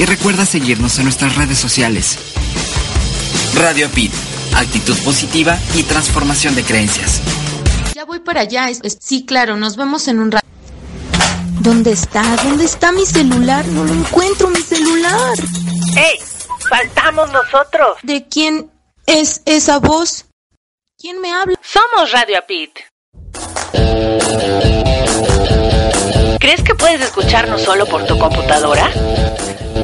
Y recuerda seguirnos en nuestras redes sociales. Radio Apit, actitud positiva y transformación de creencias. Ya voy para allá. sí, claro, nos vemos en un rato. ¿Dónde está? ¿Dónde está mi celular? No lo encuentro, mi celular. ¡Ey! ¡Faltamos nosotros! ¿De quién es esa voz? ¿Quién me habla? Somos Radio Apit. ¿Crees que puedes escucharnos solo por tu computadora?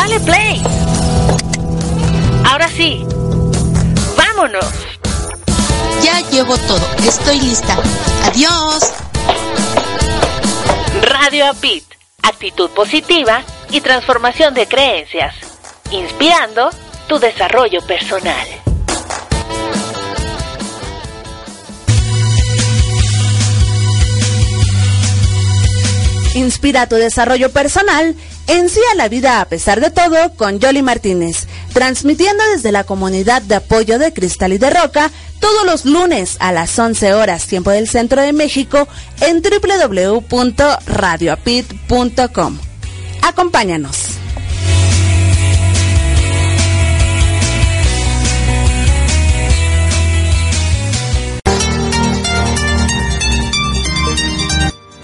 Dale play. Ahora sí. Vámonos. Ya llevo todo. Estoy lista. Adiós. Radio Apit, actitud positiva y transformación de creencias, inspirando tu desarrollo personal. Inspira tu desarrollo personal en sí a la vida a pesar de todo con Yoli Martínez, transmitiendo desde la comunidad de apoyo de Cristal y de Roca todos los lunes a las 11 horas tiempo del centro de México en www.radioapit.com. Acompáñanos.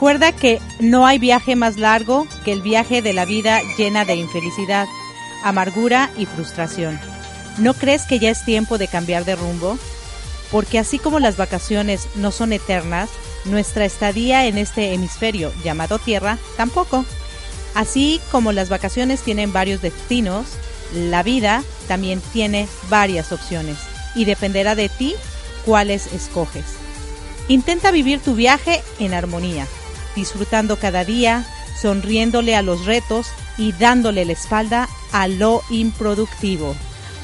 Recuerda que no hay viaje más largo que el viaje de la vida llena de infelicidad, amargura y frustración. ¿No crees que ya es tiempo de cambiar de rumbo? Porque así como las vacaciones no son eternas, nuestra estadía en este hemisferio llamado Tierra tampoco. Así como las vacaciones tienen varios destinos, la vida también tiene varias opciones y dependerá de ti cuáles escoges. Intenta vivir tu viaje en armonía, disfrutando cada día, sonriéndole a los retos y dándole la espalda a lo improductivo.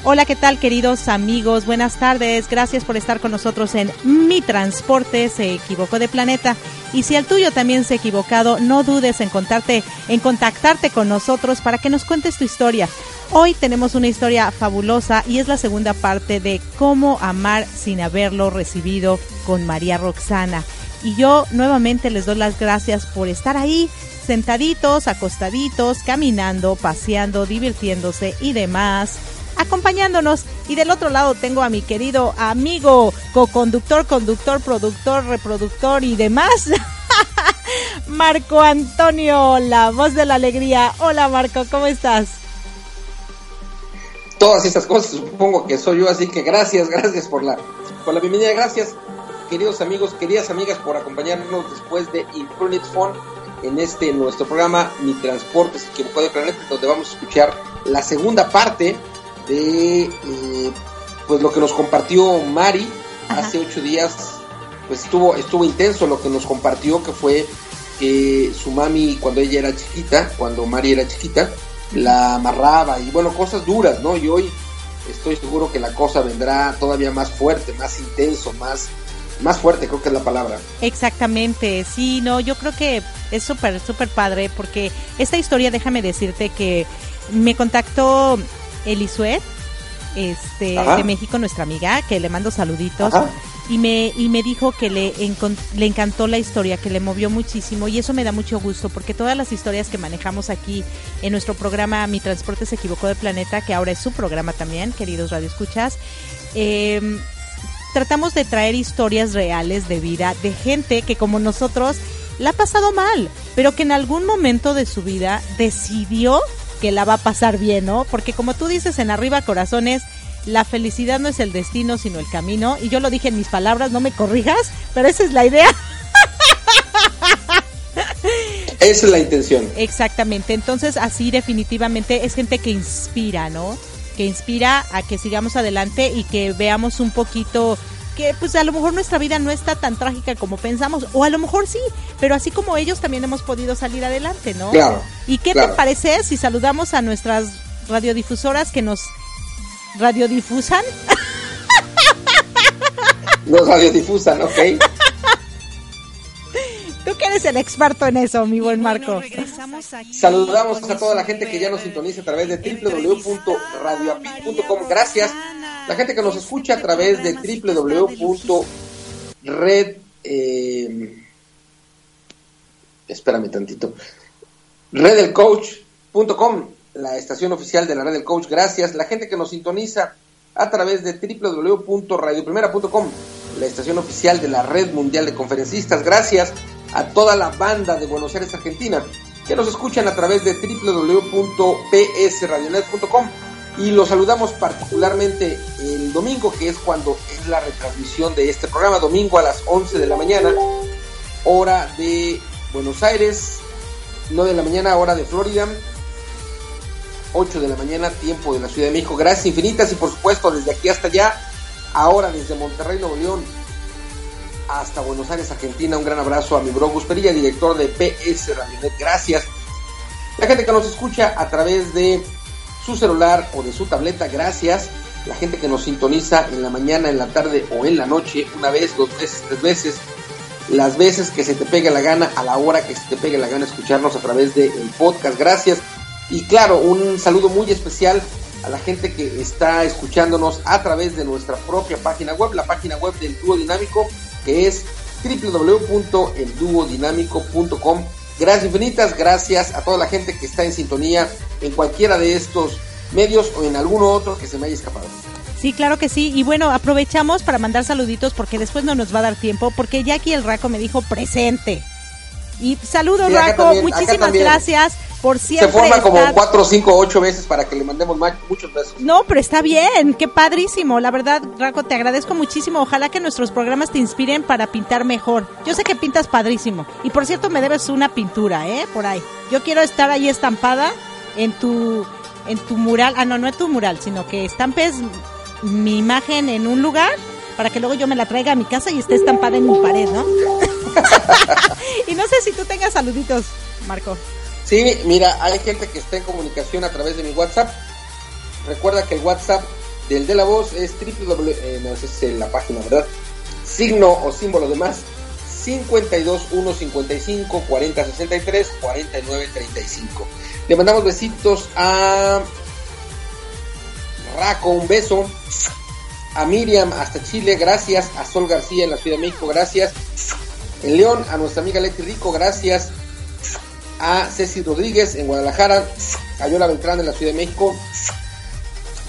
Hola, ¿qué tal queridos amigos? Buenas tardes. Gracias por estar con nosotros en Mi Transporte se equivocó de planeta. Y si el tuyo también se ha equivocado, no dudes en contarte, en contactarte con nosotros para que nos cuentes tu historia. Hoy tenemos una historia fabulosa y es la segunda parte de cómo amar sin haberlo recibido con María Roxana. Y yo nuevamente les doy las gracias por estar ahí, sentaditos, acostaditos, caminando, paseando, divirtiéndose y demás, acompañándonos. Y del otro lado tengo a mi querido amigo, co-conductor, conductor, productor, reproductor y demás. Marco Antonio, la voz de la alegría. Hola Marco, ¿cómo estás? todas esas cosas, supongo que soy yo, así que gracias, gracias por la, por la bienvenida, gracias queridos amigos, queridas amigas por acompañarnos después de Infinite Phone en este nuestro programa Mi Transporte se equivocó de planeta, donde vamos a escuchar la segunda parte de eh, pues lo que nos compartió Mari hace ocho días, pues estuvo, estuvo intenso lo que nos compartió, que fue que su mami cuando ella era chiquita, cuando Mari era chiquita, la amarraba y bueno, cosas duras, ¿no? Y hoy estoy seguro que la cosa vendrá todavía más fuerte, más intenso, más más fuerte, creo que es la palabra. Exactamente, sí, no, yo creo que es súper, súper padre porque esta historia, déjame decirte que me contactó Elisuet, este, de México, nuestra amiga, que le mando saluditos. Y me, y me dijo que le, le encantó la historia, que le movió muchísimo y eso me da mucho gusto porque todas las historias que manejamos aquí en nuestro programa Mi Transporte se equivocó del planeta, que ahora es su programa también, queridos radioescuchas, eh, tratamos de traer historias reales de vida de gente que como nosotros la ha pasado mal, pero que en algún momento de su vida decidió que la va a pasar bien, ¿no? Porque como tú dices en Arriba Corazones, la felicidad no es el destino, sino el camino. Y yo lo dije en mis palabras, no me corrijas, pero esa es la idea. Esa es la intención. Exactamente. Entonces, así definitivamente es gente que inspira, ¿no? Que inspira a que sigamos adelante y que veamos un poquito que pues a lo mejor nuestra vida no está tan trágica como pensamos, o a lo mejor sí, pero así como ellos también hemos podido salir adelante, ¿no? Claro. ¿Y qué te parece si saludamos a nuestras radiodifusoras que nos radiodifusan? Nos radiodifusan, ok. Tú que eres el experto en eso, mi buen Marco. Saludamos a toda la gente que ya nos sintoniza a través de www.radioapit.com. Gracias. La gente que nos escucha a través de www.red... Eh, espérame tantito. Redelcoach.com, la estación oficial de la Red del Coach. Gracias. La gente que nos sintoniza a través de www.radioprimera.com, la estación oficial de la Red Mundial de Conferencistas. Gracias a toda la banda de Buenos Aires, Argentina, que nos escuchan a través de www.psradionet.com y los saludamos particularmente el domingo, que es cuando es la retransmisión de este programa, domingo a las 11 de la mañana, hora de Buenos Aires, 9 de la mañana, hora de Florida, 8 de la mañana, tiempo de la Ciudad de México. Gracias infinitas y por supuesto desde aquí hasta allá, ahora desde Monterrey, Nuevo León, hasta Buenos Aires, Argentina. Un gran abrazo a mi bro Gus Perilla, director de PS Radionet. Gracias. La gente que nos escucha a través de su celular o de su tableta, gracias. La gente que nos sintoniza en la mañana, en la tarde o en la noche, una vez, dos veces, tres veces, las veces que se te pegue la gana, a la hora que se te pegue la gana escucharnos a través del podcast. Gracias. Y claro, un saludo muy especial a la gente que está escuchándonos a través de nuestra propia página web, la página web del Dúo Dinámico que es www.elduodinámico.com. Gracias infinitas, gracias a toda la gente que está en sintonía en cualquiera de estos medios o en alguno otro que se me haya escapado. Sí, claro que sí. Y bueno, aprovechamos para mandar saluditos porque después no nos va a dar tiempo porque Jackie el Raco me dijo presente. Y saludos, Raco, muchísimas gracias por siempre. Se forma como cuatro, cinco, ocho veces para que le mandemos muchos besos. No, pero está bien, qué padrísimo. La verdad, Raco, te agradezco muchísimo. Ojalá que nuestros programas te inspiren para pintar mejor. Yo sé que pintas padrísimo. Y por cierto, me debes una pintura, ¿eh? Por ahí. Yo quiero estar ahí estampada en tu, en tu mural. Ah, no, no en tu mural, sino que estampes mi imagen en un lugar para que luego yo me la traiga a mi casa y esté estampada en mi pared, ¿no? y no sé si tú tengas saluditos, Marco. Sí, mira, hay gente que está en comunicación a través de mi WhatsApp. Recuerda que el WhatsApp del de la voz es www, eh, no, esa es la página, ¿verdad? Signo o símbolo de más 52 155 40 63 49 35. Le mandamos besitos a Raco, un beso. A Miriam hasta Chile, gracias. A Sol García en la Ciudad de México, gracias. En León, a nuestra amiga Leti Rico, gracias a Ceci Rodríguez en Guadalajara, a Yola Beltrán en la Ciudad de México.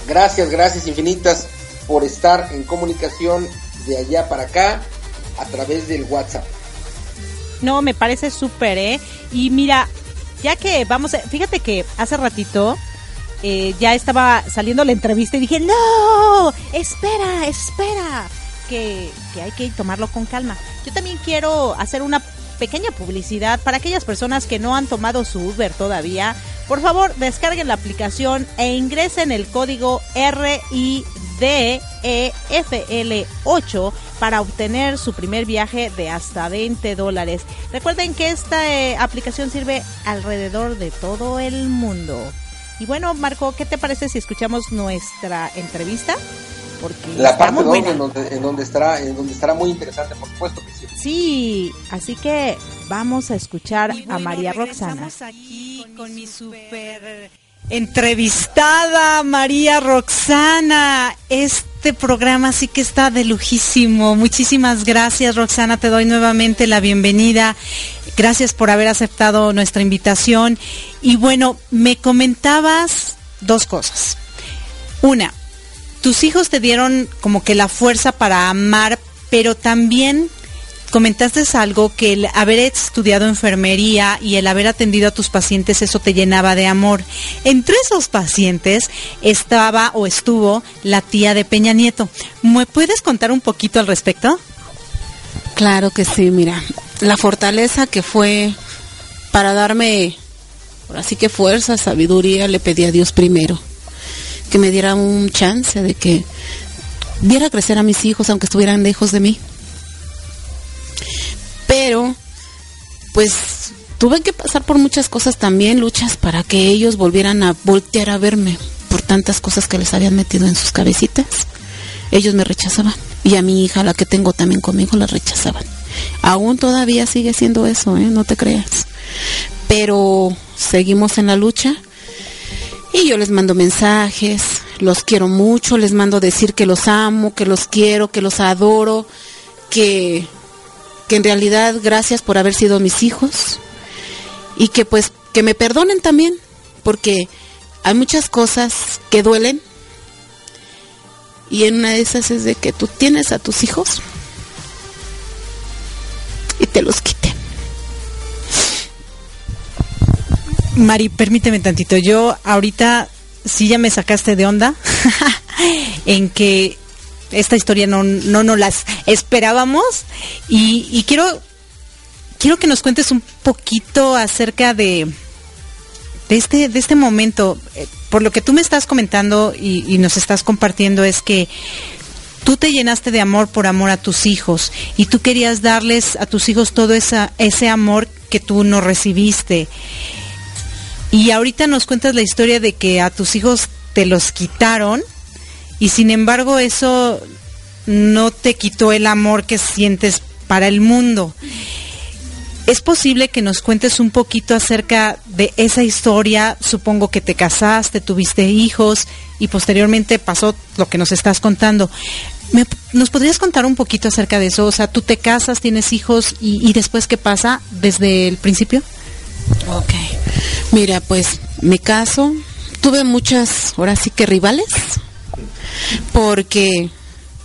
Gracias, gracias infinitas por estar en comunicación de allá para acá a través del WhatsApp. No, me parece súper, ¿eh? Y mira, ya que vamos, fíjate que hace ratito eh, ya estaba saliendo la entrevista y dije, no, espera, espera, que, hay que tomarlo con calma. Yo también quiero hacer una pequeña publicidad para aquellas personas que no han tomado su Uber todavía. Por favor, descarguen la aplicación e ingresen el código RIDEFL8 para obtener su primer viaje de hasta 20 dólares. Recuerden que esta eh, aplicación sirve alrededor de todo el mundo. Y bueno, Marco, ¿qué te parece si escuchamos nuestra entrevista? Porque la parte 2 en donde, en donde estará en donde estará muy interesante, por supuesto que sí. Sí, así que vamos a escuchar a María Roxana. Estamos aquí con mi super entrevistada María Roxana. Este programa sí que está de lujísimo. Muchísimas gracias, Roxana. Te doy nuevamente la bienvenida. Gracias por haber aceptado nuestra invitación. Y bueno, me comentabas dos cosas. Una, tus hijos te dieron como que la fuerza para amar, pero también comentaste algo que el haber estudiado enfermería y el haber atendido a tus pacientes, eso te llenaba de amor. Entre esos pacientes estaba o estuvo la tía de Peña Nieto. ¿Me puedes contar un poquito al respecto? Claro que sí, mira, la fortaleza que fue para darme, así que fuerza, sabiduría, le pedí a Dios primero, que me diera un chance de que viera crecer a mis hijos aunque estuvieran lejos de mí. Pero, pues, tuve que pasar por muchas cosas también, luchas para que ellos volvieran a voltear a verme por tantas cosas que les habían metido en sus cabecitas. Ellos me rechazaban. Y a mi hija, la que tengo también conmigo, la rechazaban. Aún todavía sigue siendo eso, ¿eh? no te creas. Pero seguimos en la lucha y yo les mando mensajes, los quiero mucho, les mando decir que los amo, que los quiero, que los adoro, que, que en realidad gracias por haber sido mis hijos y que pues que me perdonen también, porque hay muchas cosas que duelen y en una de esas es de que tú tienes a tus hijos y te los quiten. Mari, permíteme tantito. Yo ahorita sí ya me sacaste de onda en que esta historia no, no nos las esperábamos y, quiero quiero que nos cuentes un poquito acerca de de este de este momento eh, por lo que tú me estás comentando y, y nos estás compartiendo es que tú te llenaste de amor por amor a tus hijos y tú querías darles a tus hijos todo esa, ese amor que tú no recibiste. Y ahorita nos cuentas la historia de que a tus hijos te los quitaron y sin embargo eso no te quitó el amor que sientes para el mundo. ¿Es posible que nos cuentes un poquito acerca de esa historia? Supongo que te casaste, tuviste hijos y posteriormente pasó lo que nos estás contando. ¿Nos podrías contar un poquito acerca de eso? O sea, tú te casas, tienes hijos y, y después qué pasa desde el principio? Ok. Mira, pues me caso. Tuve muchas, ahora sí que rivales, porque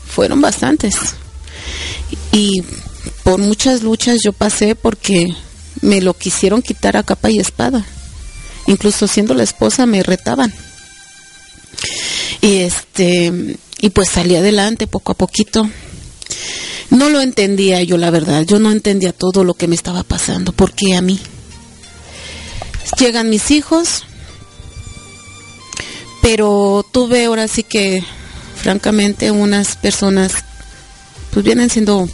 fueron bastantes. Y por muchas luchas yo pasé porque me lo quisieron quitar a capa y espada. Incluso siendo la esposa me retaban. Y este y pues salí adelante poco a poquito. No lo entendía yo la verdad, yo no entendía todo lo que me estaba pasando, porque a mí llegan mis hijos, pero tuve ahora sí que francamente unas personas pues vienen siendo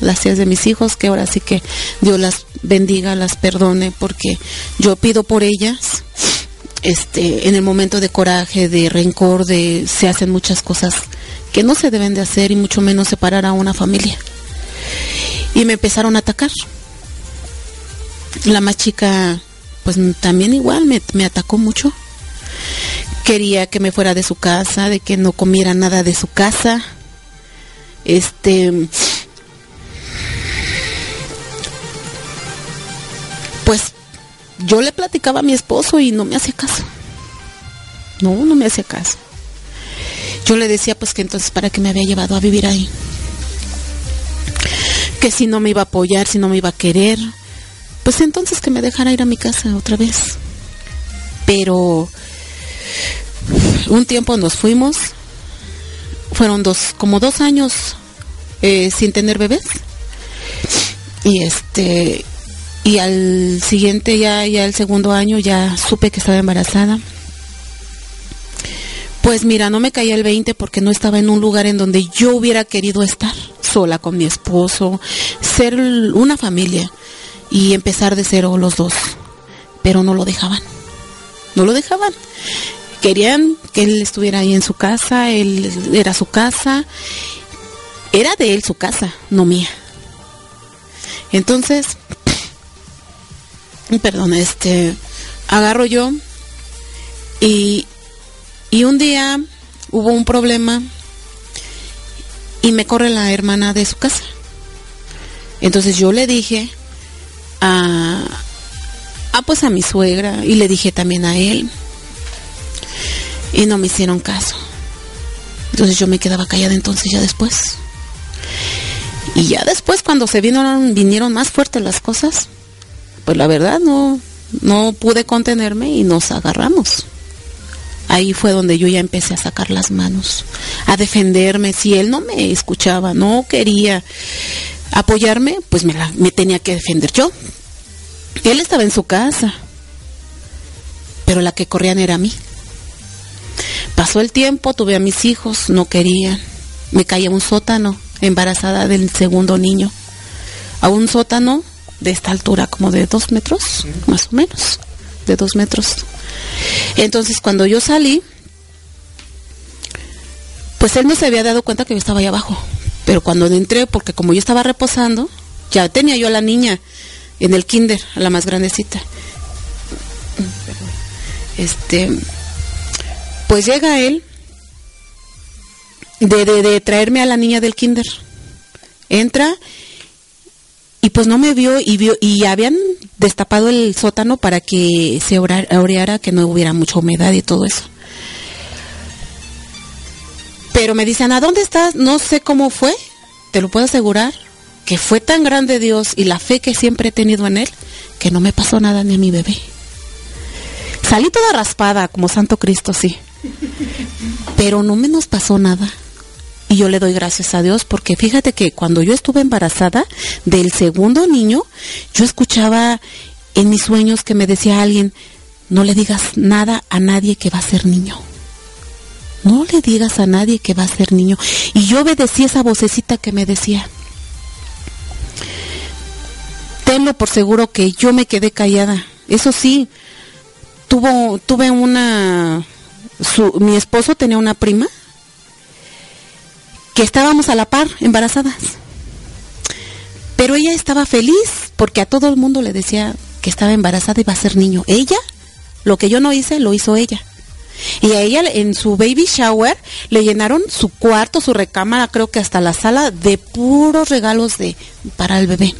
las tías de mis hijos, que ahora sí que Dios las bendiga, las perdone, porque yo pido por ellas. Este, en el momento de coraje, de rencor, de se hacen muchas cosas que no se deben de hacer y mucho menos separar a una familia. Y me empezaron a atacar. La más chica, pues también igual me, atacó mucho. Quería que me fuera de su casa, de que no comiera nada de su casa. Este, pues yo le platicaba a mi esposo y no me hacía caso. No, no me hacía caso. Yo le decía pues que entonces para qué me había llevado a vivir ahí. Que si no me iba a apoyar, si no me iba a querer, pues entonces que me dejara ir a mi casa otra vez. Pero Un tiempo nos fuimos, fueron dos, como dos años eh, sin tener bebés. Y este, y al siguiente ya, ya el segundo año ya supe que estaba embarazada. Pues mira, no me caía el 20 porque no estaba en un lugar en donde yo hubiera querido estar, sola con mi esposo, ser una familia y empezar de cero los dos. Pero no lo dejaban. No lo dejaban. Querían que él estuviera ahí en su casa, él era su casa. Era de él su casa, no mía. Entonces, perdón, este, agarro yo y, y un día hubo un problema y me corre la hermana de su casa. Entonces yo le dije a, a pues a mi suegra y le dije también a él y no me hicieron caso. Entonces yo me quedaba callada entonces ya después. Y ya después cuando se vinieron, vinieron más fuertes las cosas, pues la verdad no, no pude contenerme y nos agarramos. Ahí fue donde yo ya empecé a sacar las manos, a defenderme. Si él no me escuchaba, no quería apoyarme, pues me, me tenía que defender yo. Él estaba en su casa, pero la que corrían era a mí. Pasó el tiempo, tuve a mis hijos, no querían. Me caí a un sótano, embarazada del segundo niño. A un sótano de esta altura, como de dos metros, más o menos, de dos metros. Entonces, cuando yo salí, pues él no se había dado cuenta que yo estaba ahí abajo. Pero cuando entré, porque como yo estaba reposando, ya tenía yo a la niña en el kinder, a la más grandecita. Este, pues llega él de, de, traerme a la niña del kinder. Entra y pues no me vio y vio y habían destapado el sótano para que se oreara, que no hubiera mucha humedad y todo eso. Pero me dicen, ¿a dónde estás? No sé cómo fue, te lo puedo asegurar, que fue tan grande Dios y la fe que siempre he tenido en Él, que no me pasó nada ni a mi bebé. Salí toda raspada, como Santo Cristo, sí. Pero no me nos pasó nada. Y yo le doy gracias a Dios porque fíjate que cuando yo estuve embarazada del segundo niño, yo escuchaba en mis sueños que me decía alguien, no le digas nada a nadie que va a ser niño. No le digas a nadie que va a ser niño. Y yo obedecí esa vocecita que me decía. Tenlo por seguro que yo me quedé callada. Eso sí, tuvo, tuve una mi esposo tenía una prima que estábamos a la par, embarazadas. Pero ella estaba feliz porque a todo el mundo le decía que estaba embarazada y iba a ser niño. Ella, lo que yo no hice, lo hizo ella. Y a ella en su baby shower le llenaron su cuarto, su recámara, creo que hasta la sala de puros regalos de para el bebé.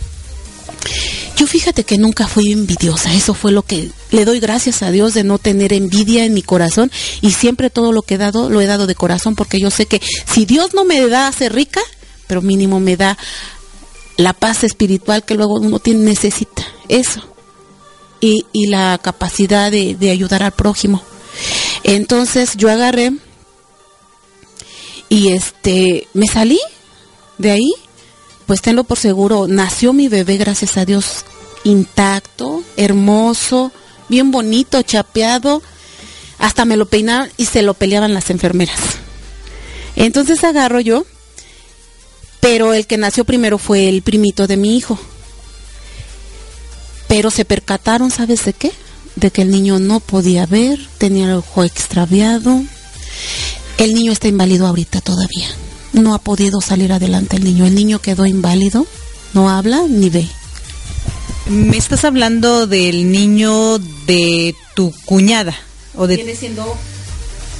Yo fíjate que nunca fui envidiosa, eso fue lo que le doy gracias a Dios de no tener envidia en mi corazón y siempre todo lo que he dado lo he dado de corazón porque yo sé que si Dios no me da a ser rica, pero mínimo me da la paz espiritual que luego uno tiene, necesita, eso. Y, y la capacidad de, de ayudar al prójimo. Entonces yo agarré y este me salí de ahí pues tenlo por seguro, nació mi bebé, gracias a Dios, intacto, hermoso, bien bonito, chapeado. Hasta me lo peinaron y se lo peleaban las enfermeras. Entonces agarro yo, pero el que nació primero fue el primito de mi hijo. Pero se percataron, ¿sabes de qué? De que el niño no podía ver, tenía el ojo extraviado. El niño está inválido ahorita todavía no ha podido salir adelante el niño. El niño quedó inválido, no habla ni ve. Me estás hablando del niño de tu cuñada. O de... Viene siendo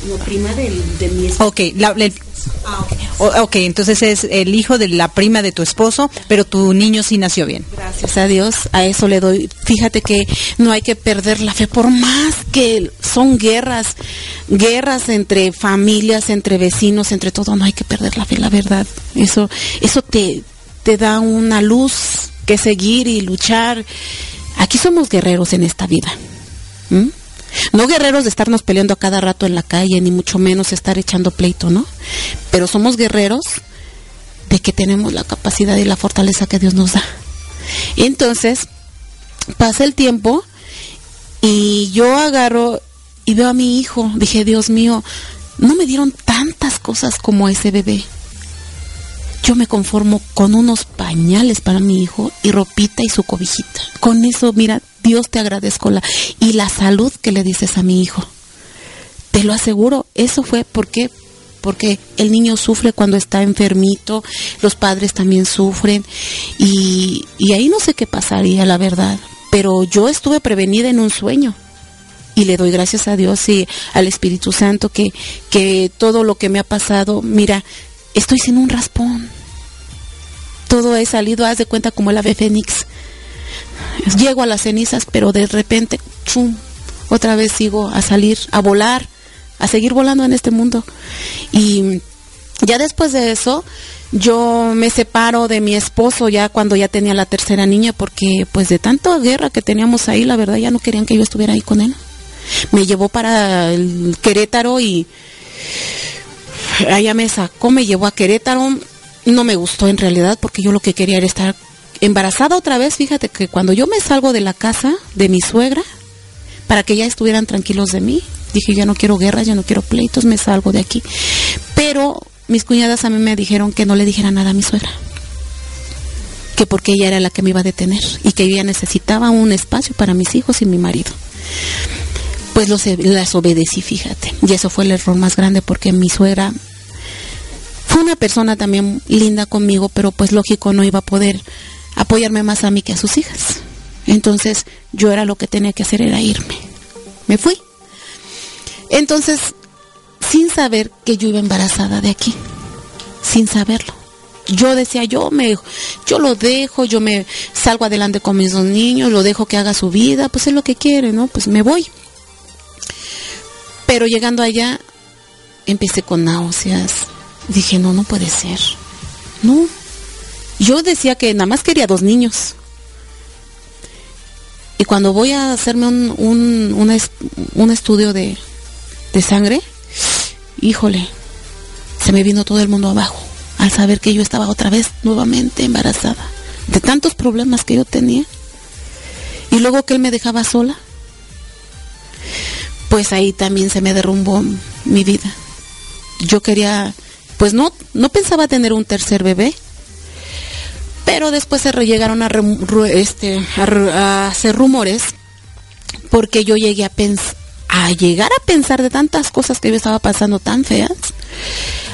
la prima de mi esposo. Ok, ah, ok, entonces es el hijo de la prima de tu esposo, pero tu niño sí nació bien. Gracias a Dios, a eso le doy. Fíjate que no hay que perder la fe, por más que son guerras, guerras entre familias, entre vecinos, entre todo, no hay que perder la fe, la verdad. Eso, eso te, te da una luz que seguir y luchar. Aquí somos guerreros en esta vida. No guerreros de estarnos peleando a cada rato en la calle, ni mucho menos estar echando pleito, ¿no? Pero somos guerreros de que tenemos la capacidad y la fortaleza que Dios nos da. Entonces, pasa el tiempo y yo agarro y veo a mi hijo. Dije, Dios mío, no me dieron tantas cosas como ese bebé. Yo me conformo con unos pañales para mi hijo y ropita y su cobijita. Con eso, mira, Dios te agradezco la y la salud que le dices a mi hijo. Te lo aseguro, eso fue porque porque el niño sufre cuando está enfermito, los padres también sufren y, y ahí no sé qué pasaría, la verdad. Pero yo estuve prevenida en un sueño y le doy gracias a Dios y al Espíritu Santo que, que todo lo que me ha pasado, mira, estoy sin un raspón. Todo he salido, haz de cuenta como el ave fénix. Llego a las cenizas, pero de repente, ¡chum! otra vez sigo a salir, a volar, a seguir volando en este mundo. Y ya después de eso, yo me separo de mi esposo ya cuando ya tenía la tercera niña, porque pues de tanta guerra que teníamos ahí, la verdad ya no querían que yo estuviera ahí con él. Me llevó para el Querétaro y allá me sacó, me llevó a Querétaro. No me gustó en realidad porque yo lo que quería era estar embarazada otra vez. Fíjate que cuando yo me salgo de la casa de mi suegra, para que ya estuvieran tranquilos de mí, dije ya no quiero guerras, ya no quiero pleitos, me salgo de aquí. Pero mis cuñadas a mí me dijeron que no le dijera nada a mi suegra. Que porque ella era la que me iba a detener y que ella necesitaba un espacio para mis hijos y mi marido pues los, las obedecí, fíjate. Y eso fue el error más grande porque mi suegra fue una persona también linda conmigo, pero pues lógico no iba a poder apoyarme más a mí que a sus hijas. Entonces yo era lo que tenía que hacer era irme. Me fui. Entonces, sin saber que yo iba embarazada de aquí, sin saberlo. Yo decía, yo me yo lo dejo, yo me salgo adelante con mis dos niños, lo dejo que haga su vida, pues es lo que quiere, ¿no? Pues me voy. Pero llegando allá, empecé con náuseas. Dije, no, no puede ser. No. Yo decía que nada más quería dos niños. Y cuando voy a hacerme un, un, un, estudio de, de sangre, híjole, se me vino todo el mundo abajo al saber que yo estaba otra vez nuevamente embarazada de tantos problemas que yo tenía. Y luego que él me dejaba sola, pues ahí también se me derrumbó mi vida. Yo quería, pues no, no pensaba tener un tercer bebé, pero después se llegaron a, este, a, hacer rumores porque yo llegué a pensar, a llegar a pensar de tantas cosas que yo estaba pasando tan feas,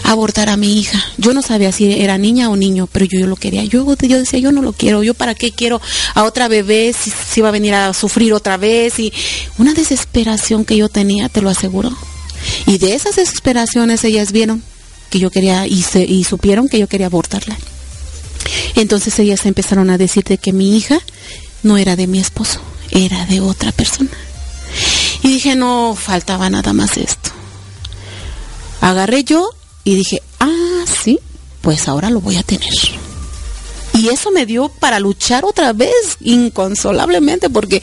abortar a mi hija. Yo no sabía si era niña o niño, pero yo, yo lo quería. Yo, yo decía, yo no lo quiero. Yo para qué quiero a otra bebé si, si va a venir a sufrir otra vez. Y una desesperación que yo tenía, te lo aseguro. Y de esas desesperaciones ellas vieron que yo quería y, se, y supieron que yo quería abortarla. Entonces ellas empezaron a decir que mi hija no era de mi esposo, era de otra persona. Y dije, no, faltaba nada más esto. Agarré yo y dije, ah, sí, pues ahora lo voy a tener. Y eso me dio para luchar otra vez, inconsolablemente, porque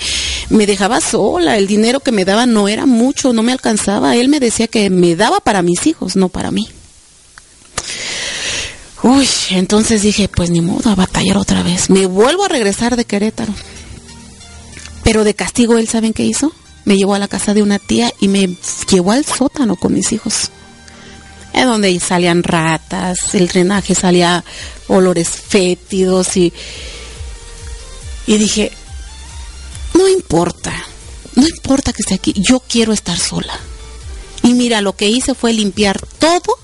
me dejaba sola, el dinero que me daba no era mucho, no me alcanzaba. Él me decía que me daba para mis hijos, no para mí. Uy, entonces dije, pues ni modo, a batallar otra vez. Me vuelvo a regresar de Querétaro. Pero de castigo, ¿él saben qué hizo? Me llevó a la casa de una tía y me llevó al sótano con mis hijos en donde salían ratas, el drenaje salía olores fétidos y, y dije, no importa, no importa que esté aquí, yo quiero estar sola. Y mira, lo que hice fue limpiar todo,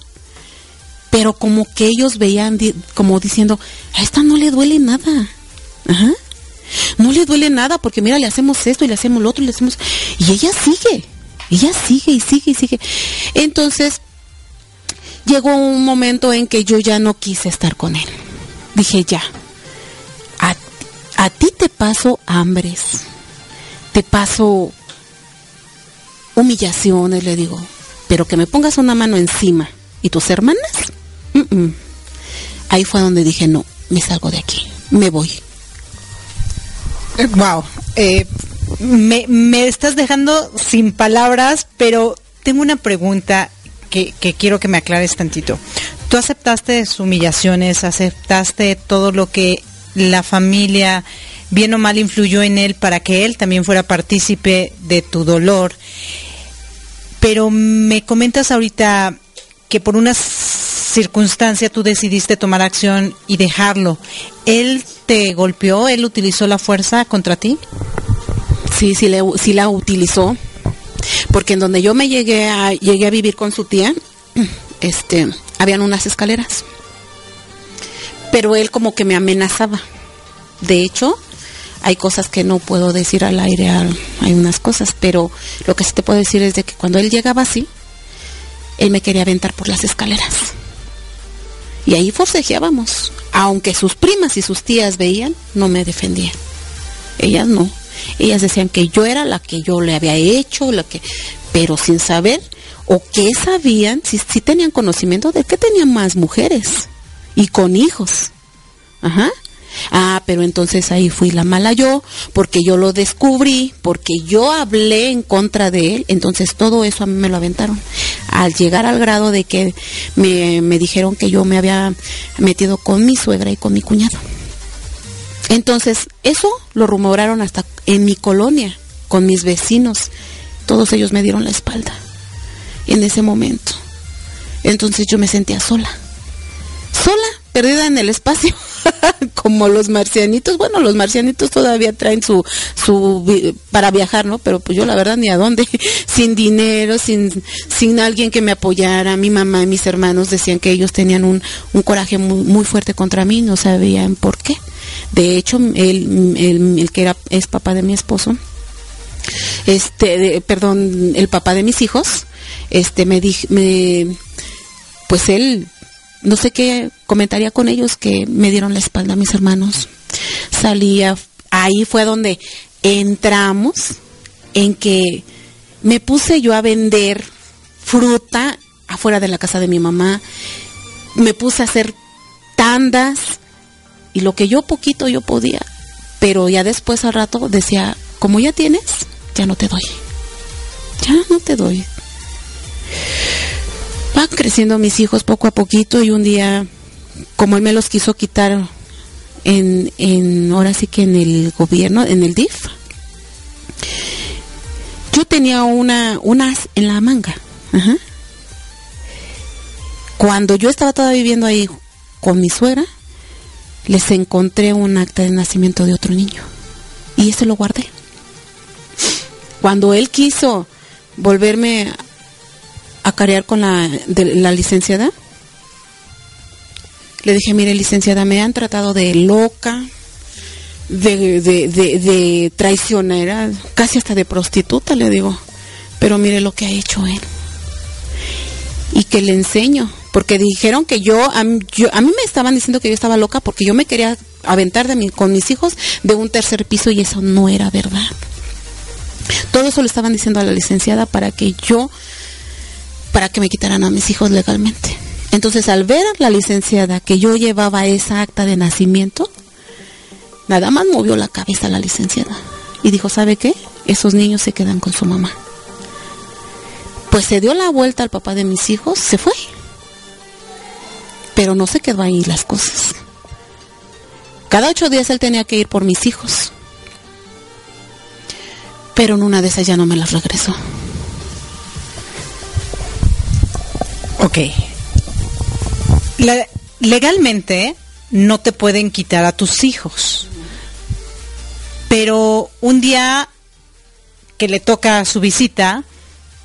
pero como que ellos veían, como diciendo, a esta no le duele nada. No le duele nada porque mira, le hacemos esto y le hacemos lo otro y le hacemos... Y ella sigue, ella sigue y sigue y sigue. Entonces, llegó un momento en que yo ya no quise estar con él. Dije, ya, a, ti te paso hambres, te paso humillaciones, le digo, pero que me pongas una mano encima. ¿Y tus hermanas? Ahí fue donde dije, no, me salgo de aquí, me voy. Wow. Eh, me, me estás dejando sin palabras, pero tengo una pregunta que, que, quiero que me aclares tantito. Tú aceptaste sus humillaciones, aceptaste todo lo que la familia, bien o mal, influyó en él para que él también fuera partícipe de tu dolor. Pero me comentas ahorita que por una circunstancia tú decidiste tomar acción y dejarlo. ¿Él te golpeó? ¿Él utilizó la fuerza contra ti? Sí, sí, le, sí la utilizó. Porque en donde yo me llegué a, llegué a vivir con su tía, este, habían unas escaleras. Pero él como que me amenazaba. De hecho, hay cosas que no puedo decir al aire, hay unas cosas, pero lo que sí te puedo decir es de que cuando él llegaba así, él me quería aventar por las escaleras. Y ahí forcejeábamos. Aunque sus primas y sus tías veían, no me defendían. Ellas no. Ellas decían que yo era la que yo le había hecho, la que, pero sin saber o que sabían, si, si tenían conocimiento de que tenían más mujeres y con hijos. Ajá. Ah, pero entonces ahí fui la mala yo, porque yo lo descubrí, porque yo hablé en contra de él, entonces todo eso a mí me lo aventaron. Al llegar al grado de que me, me dijeron que yo me había metido con mi suegra y con mi cuñado. Entonces, eso lo rumoraron hasta en mi colonia, con mis vecinos. Todos ellos me dieron la espalda en ese momento. Entonces yo me sentía sola. Sola, perdida en el espacio. como los marcianitos. Bueno, los marcianitos todavía traen su, su, para viajar, ¿no? Pero pues yo la verdad ni a dónde, sin dinero, sin, sin alguien que me apoyara. Mi mamá y mis hermanos decían que ellos tenían un, un coraje muy, muy fuerte contra mí, no sabían por qué. De hecho, el, el, que era, es papá de mi esposo, este, perdón, el papá de mis hijos, este, me dijo, me, pues él no sé qué comentaría con ellos que me dieron la espalda a mis hermanos. Salía, ahí fue donde entramos en que me puse yo a vender fruta afuera de la casa de mi mamá, me puse a hacer tandas y lo que yo poquito yo podía, pero ya después al rato decía, como ya tienes, ya no te doy, ya no te doy van creciendo mis hijos poco a poquito y un día, como él me los quiso quitar en, en ahora sí que en el gobierno, en el DIF, yo tenía una, unas en la manga. Cuando yo estaba todavía viviendo ahí con mi suegra, les encontré un acta de nacimiento de otro niño. Y ese lo guardé. Cuando él quiso volverme a carear con la, de, la licenciada. Le dije, mire licenciada, me han tratado de loca, de, de, traicionera, casi hasta de prostituta, le digo. Pero mire lo que ha hecho él. Y que le enseño. Porque dijeron que yo a, mí, a mí me estaban diciendo que yo estaba loca porque yo me quería aventar de mi, con mis hijos de un tercer piso y eso no era verdad. Todo eso le estaban diciendo a la licenciada para que yo para que me quitaran a mis hijos legalmente. Entonces, al ver la licenciada que yo llevaba esa acta de nacimiento, nada más movió la cabeza la licenciada y dijo, ¿sabe qué? Esos niños se quedan con su mamá. Pues se dio la vuelta al papá de mis hijos, se fue. Pero no se quedó ahí las cosas. Cada ocho días él tenía que ir por mis hijos. Pero en una de esas ya no me las regresó. Ok. legalmente no te pueden quitar a tus hijos. Pero un día que le toca su visita,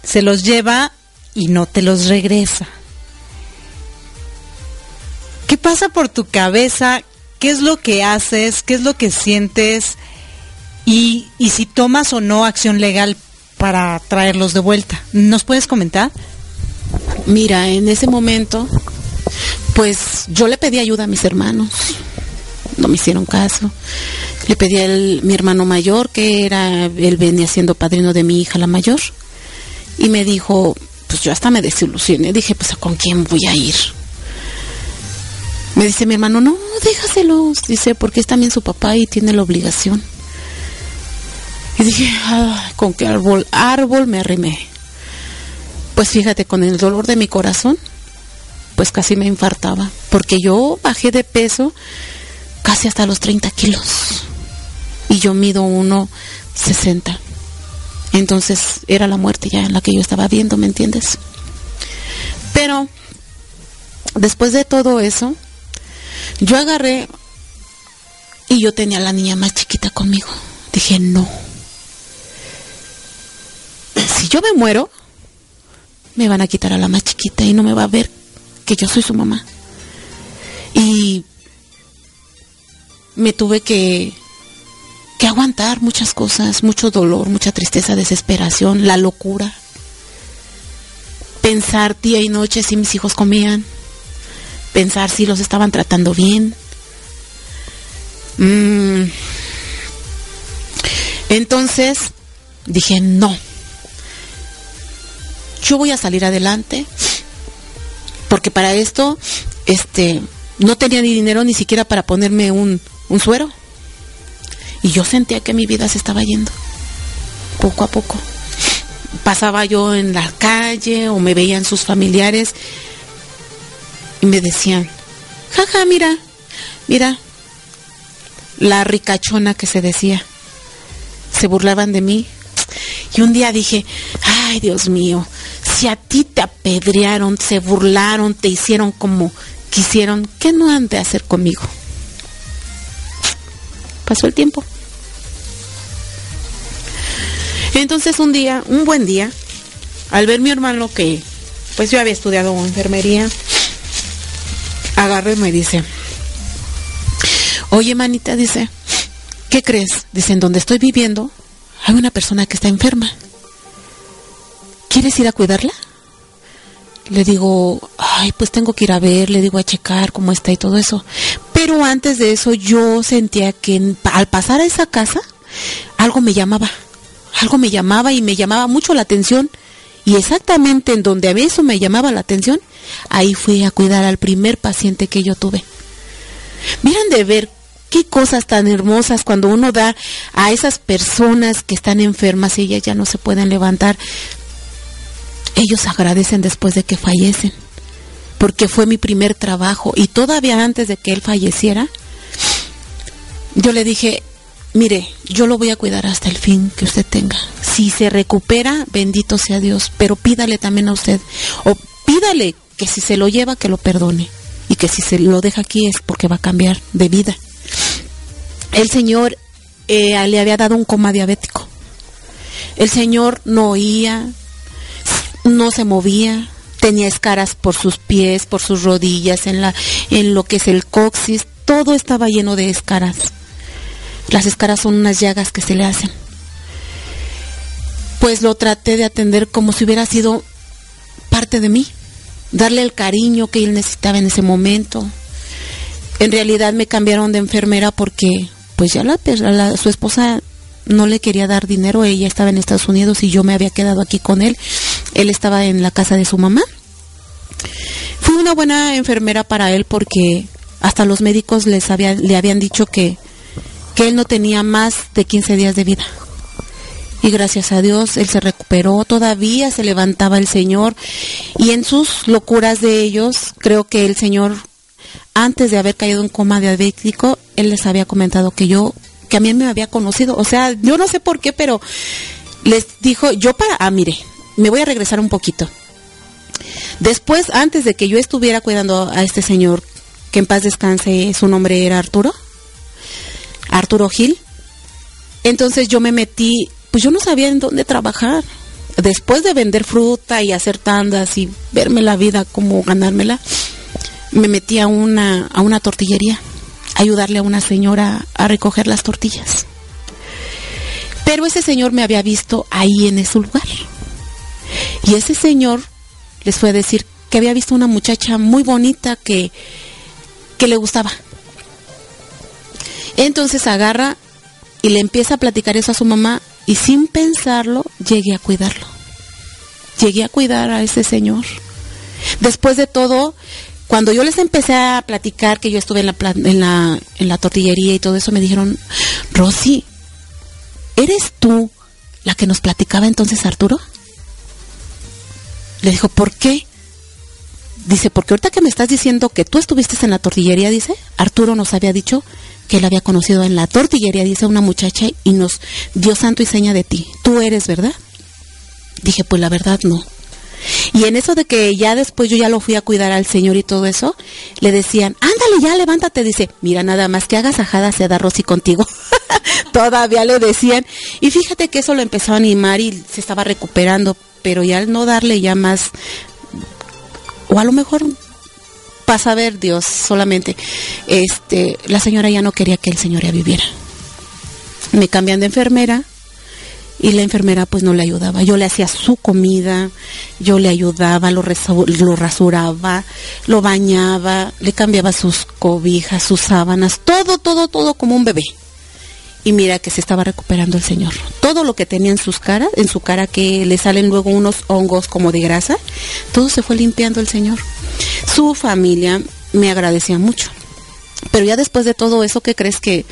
se los lleva y no te los regresa. ¿Qué pasa por tu cabeza? ¿Qué es lo que haces? ¿Qué es lo que sientes? Y, y si tomas o no acción legal para traerlos de vuelta. ¿Nos puedes comentar? Mira, en ese momento, pues yo le pedí ayuda a mis hermanos, no me hicieron caso. Le pedí a mi hermano mayor, que era, él venía siendo padrino de mi hija la mayor, y me dijo, pues yo hasta me desilusioné, dije, pues ¿a con quién voy a ir? Me dice mi hermano, no, déjaselos, dice, porque es también su papá y tiene la obligación. Y dije, ¿con qué árbol? Árbol me arrimé. Pues fíjate, con el dolor de mi corazón, pues casi me infartaba, porque yo bajé de peso casi hasta los 30 kilos y yo mido 1,60. Entonces era la muerte ya en la que yo estaba viendo, ¿me entiendes? Pero después de todo eso, yo agarré y yo tenía a la niña más chiquita conmigo. Dije, no. Si yo me muero, me van a quitar a la más chiquita y no me va a ver que yo soy su mamá. Y me tuve que, que aguantar muchas cosas, mucho dolor, mucha tristeza, desesperación, la locura. Pensar día y noche si mis hijos comían, pensar si los estaban tratando bien. Mm. Entonces dije, no, yo voy a salir adelante, porque para esto, este, no tenía ni dinero ni siquiera para ponerme un, un suero. Y yo sentía que mi vida se estaba yendo, poco a poco. Pasaba yo en la calle o me veían sus familiares y me decían, jaja, mira, mira, la ricachona que se decía. Se burlaban de mí. Y un día dije, ay Dios mío, si a ti te apedrearon, se burlaron, te hicieron como quisieron, ¿qué no han de hacer conmigo? Pasó el tiempo. Entonces un día, un buen día, al ver mi hermano que, pues yo había estudiado enfermería, agarré y me dice, oye manita, dice, ¿qué crees? Dice, en donde estoy viviendo hay una persona que está enferma. ¿quieres ir a cuidarla? Le digo, ay, pues tengo que ir a ver, le digo a checar cómo está y todo eso. Pero antes de eso yo sentía que al pasar a esa casa, algo me llamaba, algo me llamaba y me llamaba mucho la atención. Y exactamente en donde a eso me llamaba la atención, ahí fui a cuidar al primer paciente que yo tuve. Miren de ver qué cosas tan hermosas cuando uno da a esas personas que están enfermas y ellas ya no se pueden levantar, ellos agradecen después de que fallecen, porque fue mi primer trabajo y todavía antes de que él falleciera, yo le dije, mire, yo lo voy a cuidar hasta el fin que usted tenga. Si se recupera, bendito sea Dios, pero pídale también a usted, o pídale que si se lo lleva, que lo perdone, y que si se lo deja aquí es porque va a cambiar de vida. El Señor eh, le había dado un coma diabético. El Señor no oía, no se movía, tenía escaras por sus pies, por sus rodillas, en, la, en lo que es el coxis, todo estaba lleno de escaras. Las escaras son unas llagas que se le hacen. Pues lo traté de atender como si hubiera sido parte de mí, darle el cariño que él necesitaba en ese momento. En realidad me cambiaron de enfermera porque pues ya la, su esposa no le quería dar dinero, ella estaba en Estados Unidos y yo me había quedado aquí con él. Él estaba en la casa de su mamá. Fui una buena enfermera para él porque hasta los médicos les le habían dicho que, que él no tenía más de 15 días de vida. Y gracias a Dios él se recuperó, todavía se levantaba el Señor. Y en sus locuras de ellos, creo que el Señor, antes de haber caído en coma diabético, él les había comentado que yo que a mí me había conocido. O sea, yo no sé por qué, pero les dijo, yo para, ah, mire, me voy a regresar un poquito. Después, antes de que yo estuviera cuidando a este señor, que en paz descanse, su nombre era Arturo, Arturo Gil, entonces yo me metí, pues yo no sabía en dónde trabajar. Después de vender fruta y hacer tandas y verme la vida, como ganármela, me metí a una, a una tortillería ayudarle a una señora a recoger las tortillas. Pero ese señor me había visto ahí en ese lugar. Y ese señor les fue a decir que había visto una muchacha muy bonita que, que le gustaba. Entonces agarra y le empieza a platicar eso a su mamá y sin pensarlo llegué a cuidarlo. Llegué a cuidar a ese señor. Después de todo, cuando yo les empecé a platicar que yo estuve en la, en la, en la tortillería y todo eso, me dijeron, Rosy, ¿eres tú la que nos platicaba entonces Arturo? Le dijo, ¿por qué? Dice, porque ahorita que me estás diciendo que tú estuviste en la tortillería, dice, Arturo nos había dicho que él había conocido en la tortillería, dice una muchacha, y nos dio santo y seña de ti. Tú eres, ¿verdad? Dije, pues la verdad no. Y en eso de que ya después yo ya lo fui a cuidar al Señor y todo eso, le decían, ándale ya, levántate. Dice, mira, nada más que hagas ajada se da Rosy contigo. Todavía le decían. Y fíjate que eso lo empezó a animar y se estaba recuperando, pero ya al no darle ya más, o a lo mejor pasa a ver Dios solamente, este, la señora ya no quería que el Señor ya viviera. Me cambian de enfermera, y la enfermera pues no le ayudaba. Yo le hacía su comida, yo le ayudaba, lo, lo rasuraba, lo bañaba, le cambiaba sus cobijas, sus sábanas, todo, todo, todo como un bebé. Y mira que se estaba recuperando el señor. Todo lo que tenía en sus caras, en su cara que le salen luego unos hongos como de grasa, todo se fue limpiando el señor. Su familia me agradecía mucho. Pero ya después de todo eso, ¿qué crees que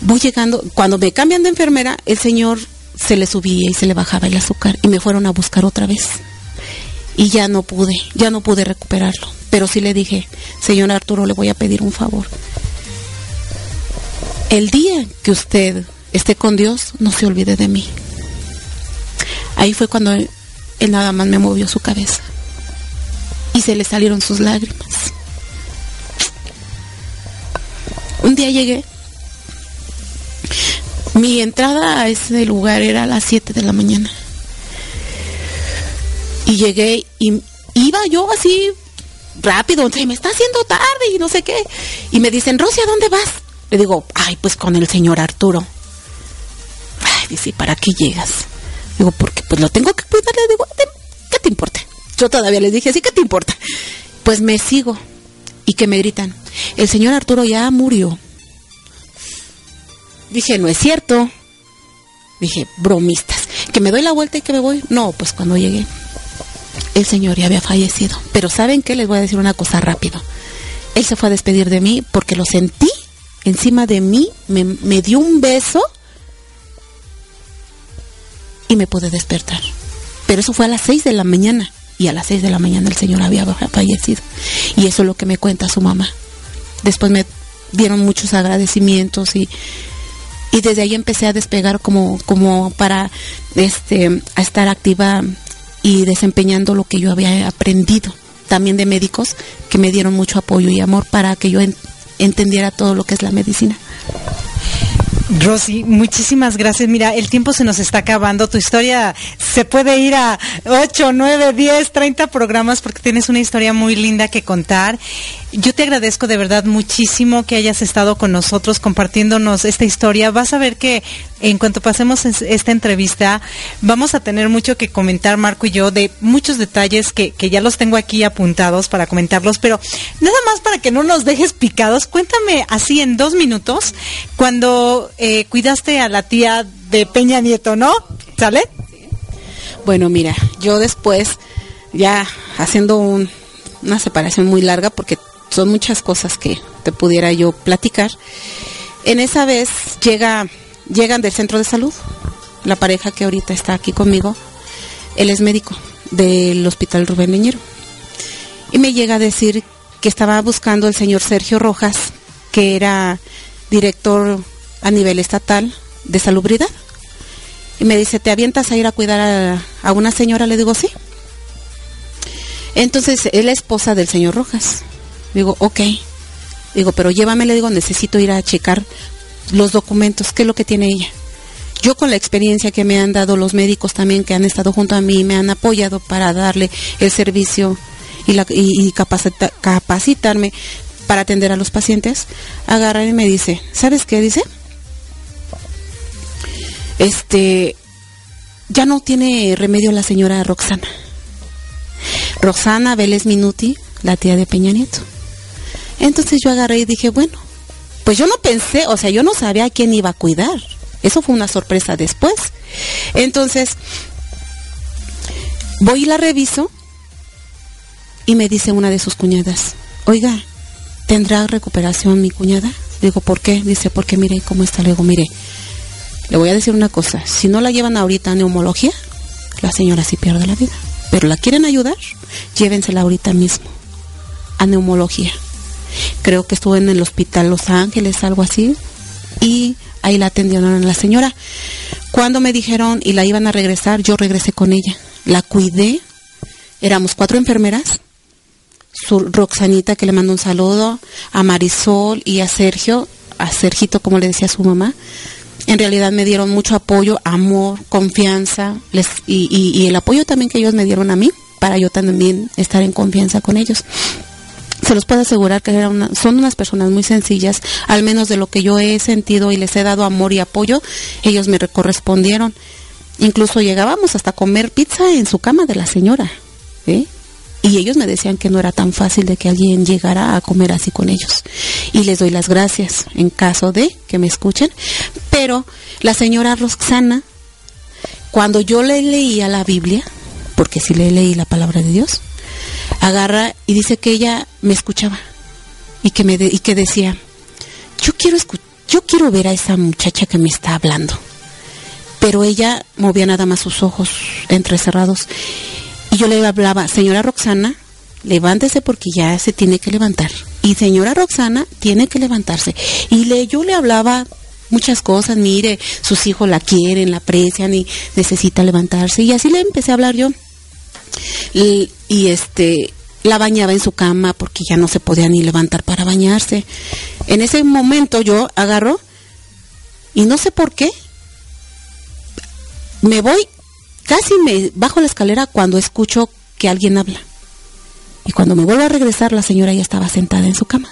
voy llegando, cuando me cambian de enfermera, el señor se le subía y se le bajaba el azúcar y me fueron a buscar otra vez. Y ya no pude, ya no pude recuperarlo. Pero sí le dije, señor Arturo, le voy a pedir un favor. El día que usted esté con Dios, no se olvide de mí. Ahí fue cuando él, nada más me movió su cabeza. Y se le salieron sus lágrimas. Un día llegué mi entrada a ese lugar era a las 7 de la mañana. Y llegué y iba yo así rápido, se me está haciendo tarde y no sé qué. Y me dicen, Rosy, ¿a dónde vas? Le digo, ay, pues con el señor Arturo. Ay, dice, ¿para qué llegas? Digo, porque pues lo tengo que cuidar. Le digo, ¿qué te importa? Yo todavía les dije, sí, ¿qué te importa? Pues me sigo. Y que me gritan, el señor Arturo ya murió. Dije, no es cierto. Dije, bromistas. Que me doy la vuelta y que me voy. No, pues cuando llegué, el señor ya había fallecido. Pero ¿saben qué? Les voy a decir una cosa rápido. Él se fue a despedir de mí porque lo sentí encima de mí, me, me dio un beso y me pude despertar. Pero eso fue a las 6 de la mañana. Y a las 6 de la mañana el señor había fallecido. Y eso es lo que me cuenta su mamá. Después me dieron muchos agradecimientos y y desde ahí empecé a despegar como, como para este, a estar activa y desempeñando lo que yo había aprendido también de médicos que me dieron mucho apoyo y amor para que yo entendiera todo lo que es la medicina. Rosy, muchísimas gracias. Mira, el tiempo se nos está acabando. Tu historia se puede ir a 8, 9, 10, 30 programas porque tienes una historia muy linda que contar. Yo te agradezco de verdad muchísimo que hayas estado con nosotros compartiéndonos esta historia. Vas a ver que en cuanto pasemos esta entrevista, vamos a tener mucho que comentar, Marco y yo, de muchos detalles que, que ya los tengo aquí apuntados para comentarlos, pero nada más para que no nos dejes picados, cuéntame así en dos minutos, cuando eh, cuidaste a la tía de Peña Nieto, ¿no? ¿Sale? Bueno, mira, yo después, ya haciendo una separación muy larga, porque son muchas cosas que te pudiera yo platicar. En esa vez llega, llegan del centro de salud, la pareja que ahorita está aquí conmigo, él es médico del Hospital Rubén Leñero. Y me llega a decir que estaba buscando el señor Sergio Rojas, que era director a nivel estatal de salubridad. Y me dice, ¿te avientas a ir a cuidar a, a una señora? Le digo, sí. Entonces, es la esposa del señor Rojas. Digo, ok. Digo, pero llévame, le digo, necesito ir a checar los documentos, qué es lo que tiene ella. Yo con la experiencia que me han dado los médicos también que han estado junto a mí, me han apoyado para darle el servicio y, capacitarme para atender a los pacientes, agarra y me dice, ¿sabes qué dice? Este, ya no tiene remedio la señora Roxana. Roxana Vélez Minuti, la tía de Peña Nieto. Entonces yo agarré y dije, bueno, pues yo no pensé, o sea, yo no sabía a quién iba a cuidar. Eso fue una sorpresa después. Entonces, voy y la reviso y me dice una de sus cuñadas, oiga, ¿tendrá recuperación mi cuñada? Digo, ¿por qué? Dice, porque mire cómo está. Luego, mire, Le voy a decir una cosa, si no la llevan ahorita a neumología, la señora sí pierde la vida. Pero la quieren ayudar, llévensela ahorita mismo a neumología. Creo que estuvo en el hospital Los Ángeles, algo así, y ahí la atendieron a la señora. Cuando me dijeron y la iban a regresar, yo regresé con ella. La cuidé. Éramos cuatro enfermeras. Su Roxanita, que le mando un saludo, a Marisol y a Sergio, a Sergito, como le decía su mamá en realidad me dieron mucho apoyo, amor, confianza y, el apoyo también que ellos me dieron a mí para yo también estar en confianza con ellos. Se los puedo asegurar que son unas personas muy sencillas, al menos de lo que yo he sentido y les he dado amor y apoyo, ellos me correspondieron. Incluso llegábamos hasta comer pizza en su cama de la señora. ¿eh? Y ellos me decían que no era tan fácil de que alguien llegara a comer así con ellos. Y les doy las gracias en caso de que me escuchen. Pero la señora Roxana, cuando yo le leía la Biblia, porque sí le leí la palabra de Dios, agarra y dice que ella me escuchaba y que me y que decía, "Yo quiero yo quiero ver a esa muchacha que me está hablando." Pero ella movía nada más sus ojos entrecerrados y yo le hablaba, señora Roxana, levántese porque ya se tiene que levantar. Y señora Roxana tiene que levantarse. Y le, yo le hablaba muchas cosas, mire, sus hijos la quieren, la aprecian y necesita levantarse. Y así le empecé a hablar yo. Y, y este, la bañaba en su cama porque ya no se podía ni levantar para bañarse. En ese momento yo agarro y no sé por qué me voy Casi me bajo la escalera cuando escucho que alguien habla. Y cuando me vuelvo a regresar, la señora ya estaba sentada en su cama.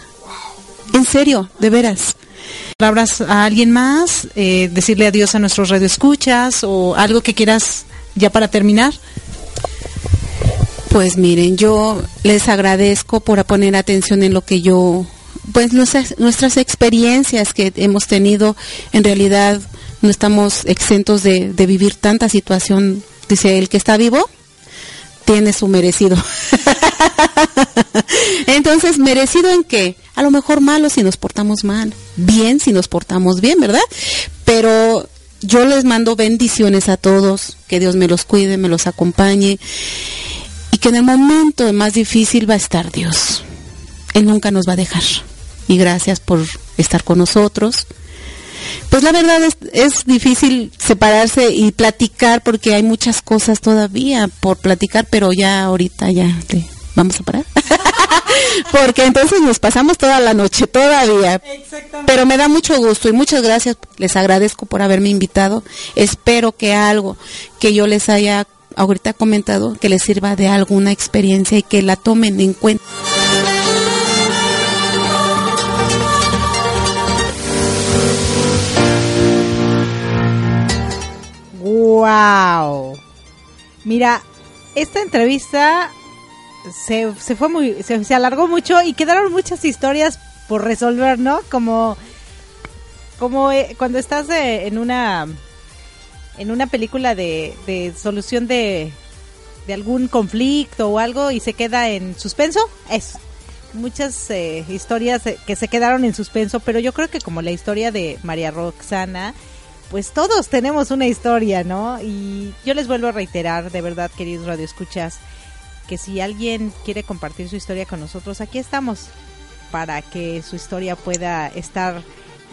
En serio, de veras. ¿Palabras a alguien más? Eh, ¿Decirle adiós a nuestros radioescuchas? ¿O algo que quieras ya para terminar? Pues miren, yo les agradezco por poner atención en lo que yo, pues nuestras, experiencias que hemos tenido, en realidad no estamos exentos de, de vivir tanta situación. Dice, el que está vivo tiene su merecido. Entonces, merecido en qué? A lo mejor malo si nos portamos mal, bien si nos portamos bien, ¿verdad? Pero yo les mando bendiciones a todos, que Dios me los cuide, me los acompañe y que en el momento más difícil va a estar Dios. Él nunca nos va a dejar. Y gracias por estar con nosotros. Pues la verdad es, es difícil separarse y platicar porque hay muchas cosas todavía por platicar, pero ya ahorita ya vamos a parar. porque entonces nos pasamos toda la noche todavía. Pero me da mucho gusto y muchas gracias. Les agradezco por haberme invitado. Espero que algo que yo les haya ahorita comentado que les sirva de alguna experiencia y que la tomen en cuenta. ¡Wow! Mira, esta entrevista se, se fue muy, se, alargó mucho y quedaron muchas historias por resolver, ¿no? Como, como eh, cuando estás en una, en una película de, de solución de, de algún conflicto o algo y se queda en suspenso, es muchas eh, historias eh, que se quedaron en suspenso, pero yo creo que como la historia de María Roxana, pues todos tenemos una historia, ¿no? Y yo les vuelvo a reiterar, de verdad, queridos radioescuchas, que si alguien quiere compartir su historia con nosotros, aquí estamos para que su historia pueda estar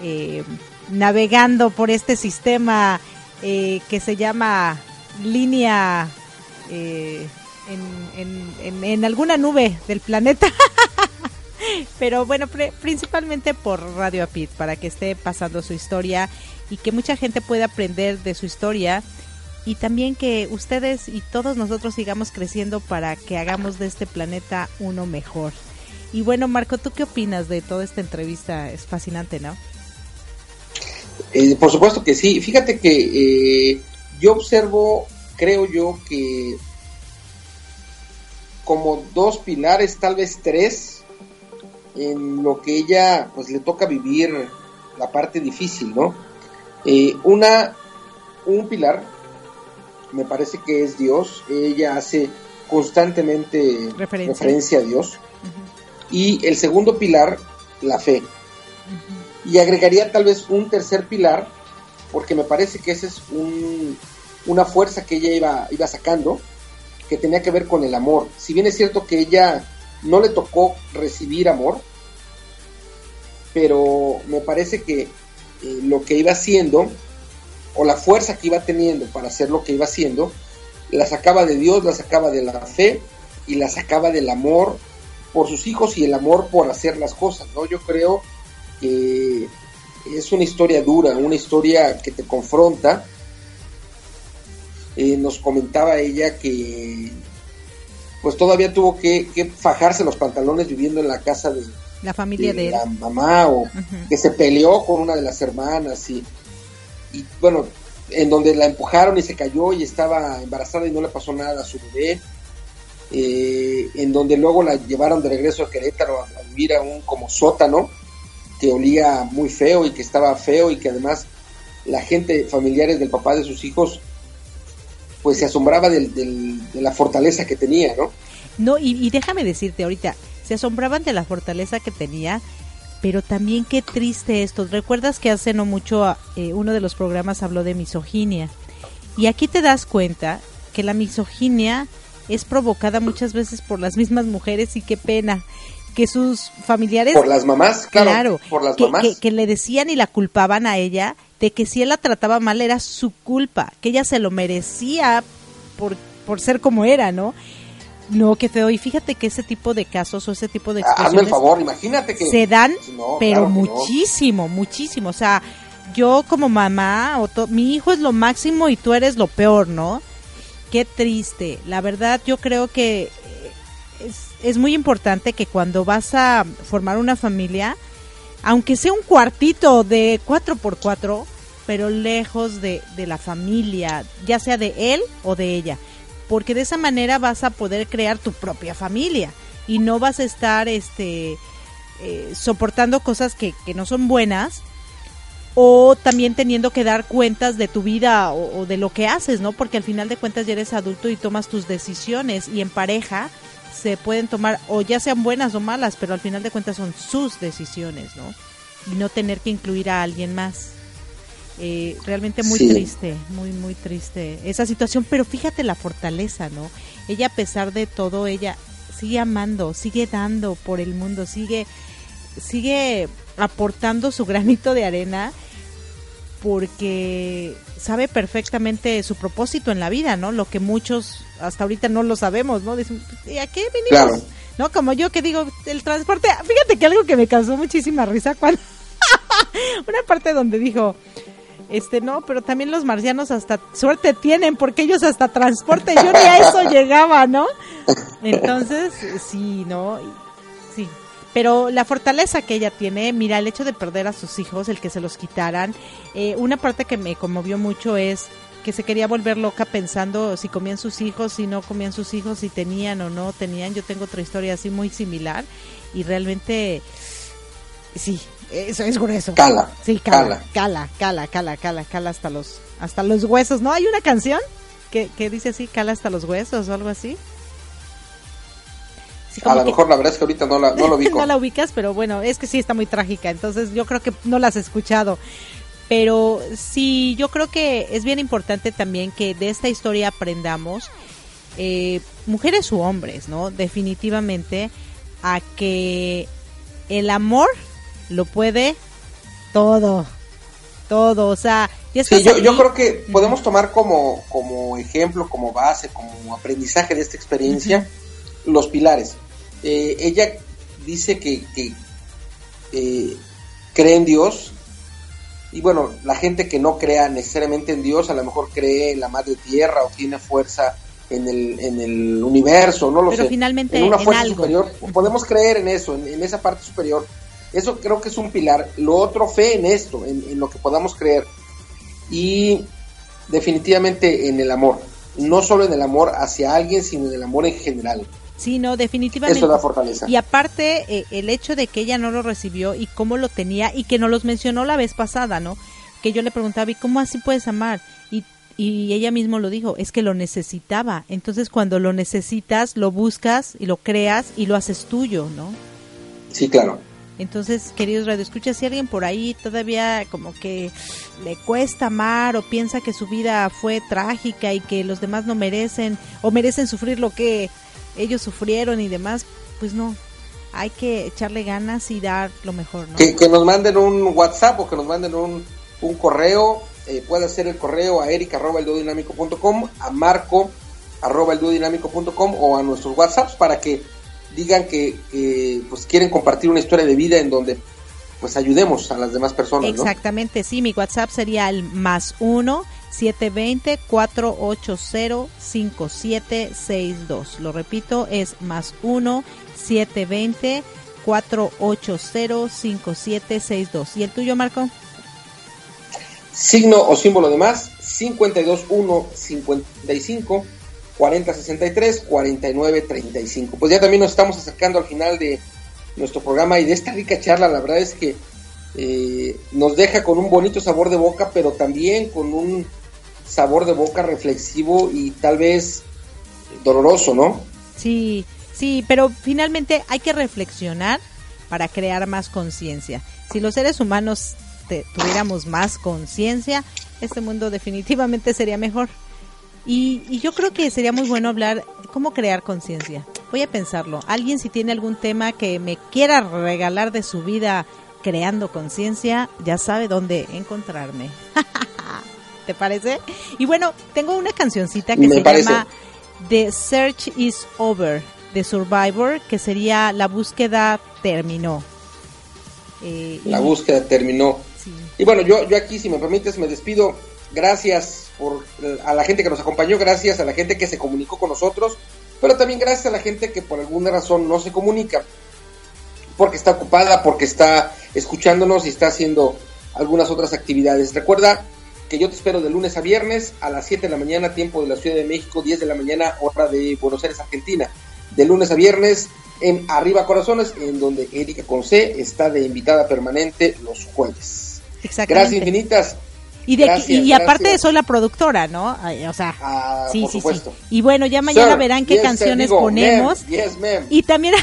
eh, navegando por este sistema eh, que se llama línea eh, en, en, alguna nube del planeta. Pero bueno, principalmente por Radio Apit, para que esté pasando su historia y que mucha gente pueda aprender de su historia y también que ustedes y todos nosotros sigamos creciendo para que hagamos de este planeta uno mejor. Y bueno, Marco, ¿tú qué opinas de toda esta entrevista? Es fascinante, ¿no? Eh, por supuesto que sí. Fíjate que eh, yo observo, creo yo, que como dos pilares, tal vez tres, en lo que ella pues le toca vivir la parte difícil, ¿no? Eh, una, un pilar, me parece que es Dios, ella hace constantemente referencia, a Dios. Y el segundo pilar, la fe. Y agregaría tal vez un tercer pilar, porque me parece que esa es un, una fuerza que ella iba, iba sacando, que tenía que ver con el amor. Si bien es cierto que ella no le tocó recibir amor, pero me parece que eh, lo que iba haciendo, o la fuerza que iba teniendo para hacer lo que iba haciendo, la sacaba de Dios, la sacaba de la fe y la sacaba del amor por sus hijos y el amor por hacer las cosas, ¿no? Yo creo que es una historia dura, una historia que te confronta. Eh, nos comentaba ella que pues todavía tuvo que, fajarse los pantalones viviendo en la casa de la familia de, la mamá o que se peleó con una de las hermanas y, y bueno, en donde la empujaron y se cayó y estaba embarazada y no le pasó nada a su bebé. Eh, en donde luego la llevaron de regreso a Querétaro a, vivir a un como sótano que olía muy feo y que estaba feo y que además la gente, familiares del papá de sus hijos, pues se asombraba de la fortaleza que tenía, ¿no? No, y, déjame decirte ahorita, se asombraban de la fortaleza que tenía, pero también qué triste esto. ¿Recuerdas que hace no mucho eh, uno de los programas habló de misoginia? Y aquí te das cuenta que la misoginia es provocada muchas veces por las mismas mujeres y qué pena que sus familiares por las mamás claro, por las que, mamás que, le decían y la culpaban a ella de que si él la trataba mal era su culpa que ella se lo merecía por, por ser como era no no, qué feo. Y fíjate que ese tipo de casos o ese tipo de expresiones... Hazme el favor, imagínate que... Se dan, pero muchísimo, muchísimo. O sea, yo como mamá, o mi hijo es lo máximo y tú eres lo peor, ¿no? Qué triste. La verdad, yo creo que es, muy importante que cuando vas a formar una familia, aunque sea un cuartito de 4x4, pero lejos de, de la familia, ya sea de él o de ella, porque de esa manera vas a poder crear tu propia familia y no vas a estar este eh, soportando cosas que, que, no son buenas o también teniendo que dar cuentas de tu vida o, o, de lo que haces, ¿no? Porque al final de cuentas ya eres adulto y tomas tus decisiones y en pareja se pueden tomar o ya sean buenas o malas, pero al final de cuentas son sus decisiones, ¿no? Y no tener que incluir a alguien más. Eh, realmente muy triste, muy, muy triste esa situación, pero fíjate la fortaleza, ¿no? Ella a pesar de todo, ella sigue amando, sigue dando por el mundo, sigue, sigue aportando su granito de arena porque sabe perfectamente su propósito en la vida, ¿no? Lo que muchos hasta ahorita no lo sabemos, ¿no? Dicen, ¿y a qué venimos? ¿No? Como yo que digo, el transporte, fíjate que algo que me causó muchísima risa cuando una parte donde dijo, este no, pero también los marcianos hasta suerte tienen porque ellos hasta transporte, yo ni a eso llegaba, ¿no? Entonces, sí, ¿no? Pero la fortaleza que ella tiene, mira, el hecho de perder a sus hijos, el que se los quitaran, eh, una parte que me conmovió mucho es que se quería volver loca pensando si comían sus hijos, si no comían sus hijos, si tenían o no tenían. Yo tengo otra historia así muy similar y realmente, sí, eso es grueso. Cala. Sí, cala, cala, cala, cala, cala, cala hasta los, hasta los huesos. ¿No? Hay una canción que, que dice así, cala hasta los huesos o algo así a lo mejor la verdad es que ahorita no la, no lo ubico. no la ubicas, pero bueno, es que sí está muy trágica, entonces yo creo que no la has escuchado. Pero sí, yo creo que es bien importante también que de esta historia aprendamos, eh, mujeres u hombres, ¿no? Definitivamente, a que el amor lo puede todo, todo, o sea... Sí, yo, yo, creo que podemos tomar como, como ejemplo, como base, como aprendizaje de esta experiencia, los pilares. Eh, ella dice que, eh, cree en Dios. Y bueno, la gente que no crea necesariamente en Dios, a lo mejor cree en la madre tierra o tiene fuerza en el, en el universo, no lo Pero finalmente en una fuerza superior. Podemos creer en eso, en, esa parte superior. Eso creo que es un pilar. Lo otro, fe en esto, en, en lo que podamos creer. Y definitivamente en el amor. No solo en el amor hacia alguien, sino en el amor en general. Sí, no, definitivamente. Eso da fortaleza. Y aparte, eh, el hecho de que ella no lo recibió y cómo lo tenía y que nos los mencionó la vez pasada, ¿no? Que yo le preguntaba, ¿y cómo así puedes amar? Y, y ella mismo lo dijo, es que lo necesitaba. Entonces, cuando lo necesitas, lo buscas y lo creas y lo haces tuyo, ¿no? Sí, claro. Entonces, queridos radioescuchas, si alguien por ahí todavía como que le cuesta amar o piensa que su vida fue trágica y que los demás no merecen o merecen sufrir lo que ellos sufrieron y demás, pues no, hay que echarle ganas y dar lo mejor. ¿no? Que, nos manden un WhatsApp o que nos manden un, un correo, eh, puede ser el correo a eric arroba a marco arroba o a nuestros WhatsApps para que digan que, pues quieren compartir una historia de vida en donde pues ayudemos a las demás personas. Exactamente, sí, mi WhatsApp sería el más uno 720-480-5762. Lo repito, es más 1-720-480-5762. ¿Y el tuyo, Marco? Signo o símbolo de más, 52155 4063 4935. Pues ya también nos estamos acercando al final de nuestro programa y de esta rica charla. La verdad es que eh, nos deja con un bonito sabor de boca, pero también con un sabor de boca reflexivo y tal vez doloroso, ¿no? Sí, sí, pero finalmente hay que reflexionar para crear más conciencia. Si los seres humanos tuviéramos más conciencia, este mundo definitivamente sería mejor. Y, yo creo que sería muy bueno hablar cómo crear conciencia. Voy a pensarlo. Alguien si tiene algún tema que me quiera regalar de su vida creando conciencia, ya sabe dónde encontrarme. ¿Te parece? Y bueno, tengo una cancioncita que se llama The Search is Over de Survivor, que sería La búsqueda terminó. Eh, la búsqueda terminó. Y bueno, yo, yo aquí, si me permites, me despido. Gracias por, a la gente que nos acompañó, gracias a la gente que se comunicó con nosotros, pero también gracias a la gente que por alguna razón no se comunica, porque está ocupada, porque está escuchándonos y está haciendo algunas otras actividades. Recuerda que yo te espero de lunes a viernes a las 7 de la mañana, tiempo de la Ciudad de México, 10 de la mañana, hora de Buenos Aires, Argentina. De lunes a viernes en Arriba Corazones, en donde Erika Conce está de invitada permanente los jueves. Gracias infinitas. Y, de, y, aparte soy la productora, ¿no? O sea, ah, sí, sí, sí. Y bueno, ya mañana verán qué canciones ponemos. y también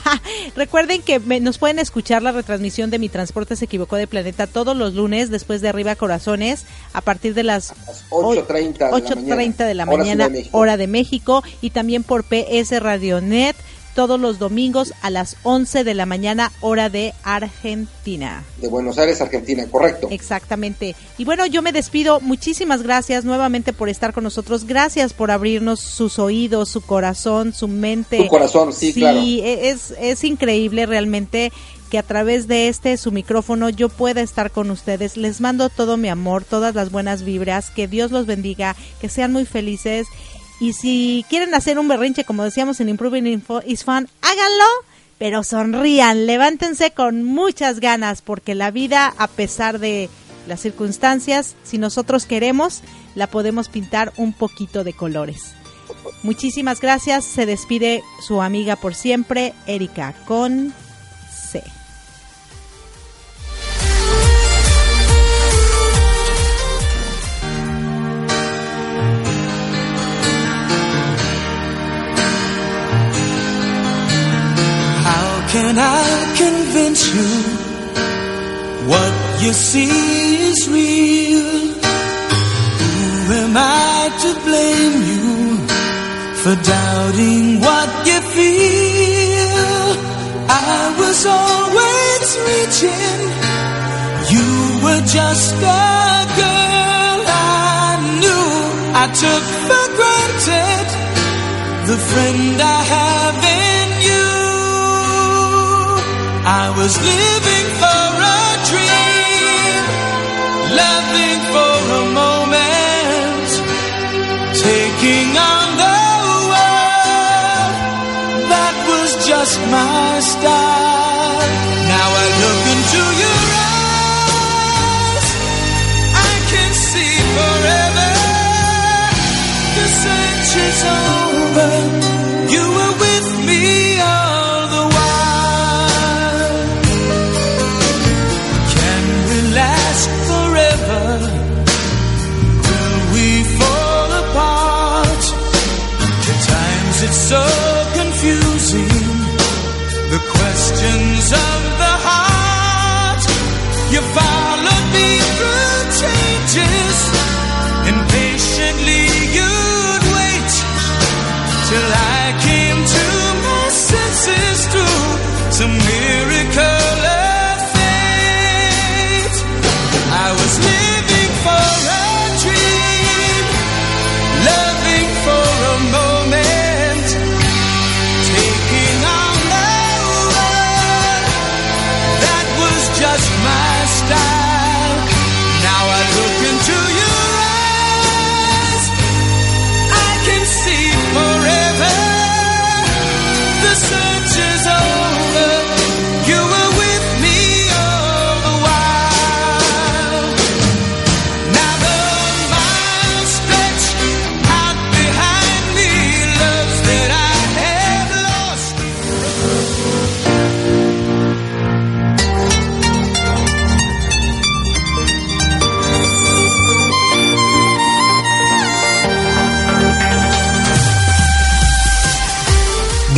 recuerden que nos pueden escuchar la retransmisión de Mi Transporte se equivocó de planeta todos los lunes después de Arriba Corazones a partir de las, 8.30 de la mañana, hora de México y también por PS Radionet todos los domingos a las 11 de la mañana, hora de Argentina. De Buenos Aires, Argentina, correcto. Exactamente. Y bueno, yo me despido. Muchísimas gracias nuevamente por estar con nosotros. Gracias por abrirnos sus oídos, su corazón, su mente. Su corazón, sí, claro. Sí, e, es, es increíble realmente que a través de este su micrófono yo pueda estar con ustedes. Les mando todo mi amor, todas las buenas vibras, que Dios los bendiga, que sean muy felices y si quieren hacer un berrinche, como decíamos en Improving Info is Fun, háganlo, pero sonrían, levántense con muchas ganas, porque la vida, a pesar de las circunstancias, si nosotros queremos, la podemos pintar un poquito de colores. Muchísimas gracias, se despide su amiga por siempre, Erika, con can I convince you what you see is real? Who am I to blame you for doubting what you feel? I was always reaching, you were just a girl I knew. I took for granted the friend I have in I was living for losing. The question